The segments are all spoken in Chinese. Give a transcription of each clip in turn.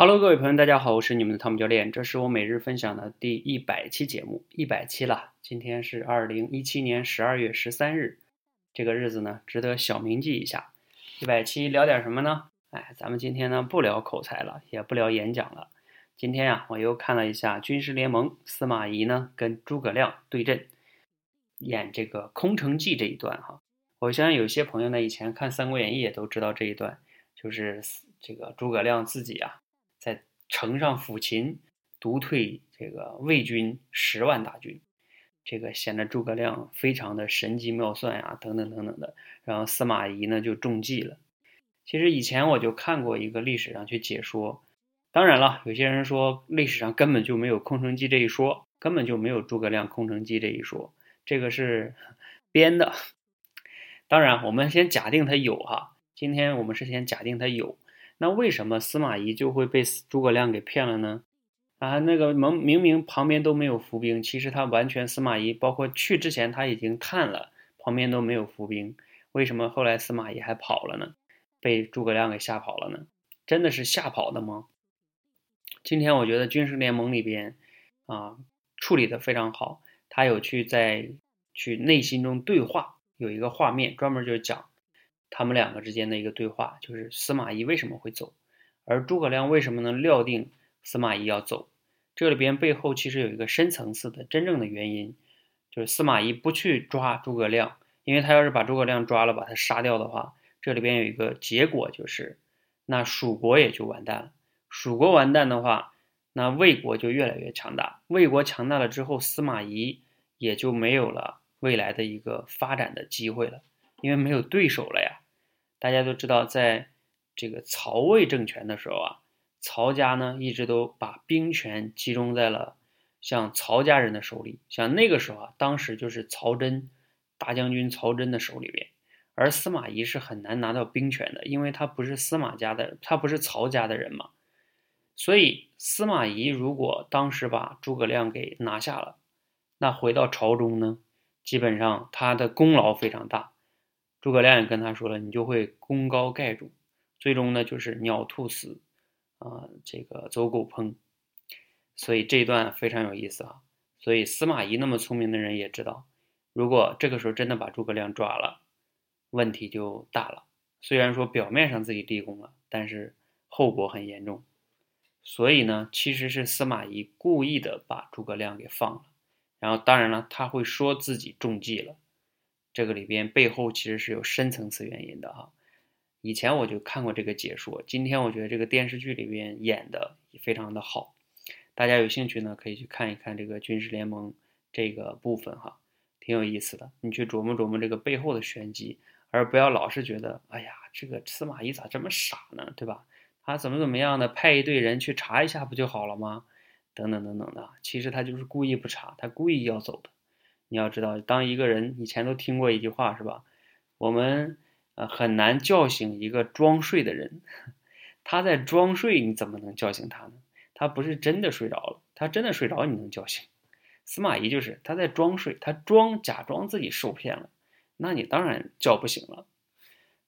Hello，各位朋友，大家好，我是你们的汤姆教练，这是我每日分享的第一百期节目，一百期了。今天是二零一七年十二月十三日，这个日子呢，值得小铭记一下。一百期聊点什么呢？哎，咱们今天呢，不聊口才了，也不聊演讲了。今天呀，我又看了一下军事联盟，司马懿呢跟诸葛亮对阵，演这个空城计这一段哈。我相信有些朋友呢，以前看《三国演义》也都知道这一段，就是这个诸葛亮自己啊。城上抚琴，独退这个魏军十万大军，这个显得诸葛亮非常的神机妙算呀，等等等等的。然后司马懿呢就中计了。其实以前我就看过一个历史上去解说，当然了，有些人说历史上根本就没有空城计这一说，根本就没有诸葛亮空城计这一说，这个是编的。当然，我们先假定他有哈，今天我们是先假定他有。那为什么司马懿就会被诸葛亮给骗了呢？啊，那个明明明旁边都没有伏兵，其实他完全司马懿包括去之前他已经探了，旁边都没有伏兵，为什么后来司马懿还跑了呢？被诸葛亮给吓跑了呢？真的是吓跑的吗？今天我觉得军事联盟里边啊处理的非常好，他有去在去内心中对话，有一个画面专门就讲。他们两个之间的一个对话，就是司马懿为什么会走，而诸葛亮为什么能料定司马懿要走？这里边背后其实有一个深层次的真正的原因，就是司马懿不去抓诸葛亮，因为他要是把诸葛亮抓了，把他杀掉的话，这里边有一个结果就是，那蜀国也就完蛋了。蜀国完蛋的话，那魏国就越来越强大。魏国强大了之后，司马懿也就没有了未来的一个发展的机会了。因为没有对手了呀，大家都知道，在这个曹魏政权的时候啊，曹家呢一直都把兵权集中在了像曹家人的手里，像那个时候啊，当时就是曹真大将军曹真的手里边，而司马懿是很难拿到兵权的，因为他不是司马家的，他不是曹家的人嘛，所以司马懿如果当时把诸葛亮给拿下了，那回到朝中呢，基本上他的功劳非常大。诸葛亮也跟他说了，你就会功高盖主，最终呢就是鸟兔死，啊，这个走狗烹，所以这一段非常有意思啊。所以司马懿那么聪明的人也知道，如果这个时候真的把诸葛亮抓了，问题就大了。虽然说表面上自己立功了，但是后果很严重。所以呢，其实是司马懿故意的把诸葛亮给放了，然后当然了，他会说自己中计了。这个里边背后其实是有深层次原因的哈，以前我就看过这个解说，今天我觉得这个电视剧里边演的非常的好，大家有兴趣呢可以去看一看这个军事联盟这个部分哈，挺有意思的，你去琢磨琢磨这个背后的玄机，而不要老是觉得哎呀这个司马懿咋这么傻呢，对吧？他怎么怎么样的派一队人去查一下不就好了吗？等等等等的，其实他就是故意不查，他故意要走的。你要知道，当一个人以前都听过一句话是吧？我们呃很难叫醒一个装睡的人，他在装睡，你怎么能叫醒他呢？他不是真的睡着了，他真的睡着你能叫醒？司马懿就是他在装睡，他装假装自己受骗了，那你当然叫不醒了。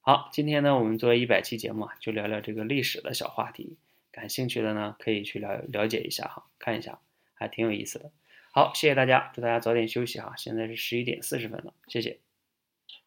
好，今天呢我们作为一百期节目啊，就聊聊这个历史的小话题，感兴趣的呢可以去了了解一下哈，看一下，还挺有意思的。好，谢谢大家，祝大家早点休息哈。现在是十一点四十分了，谢谢。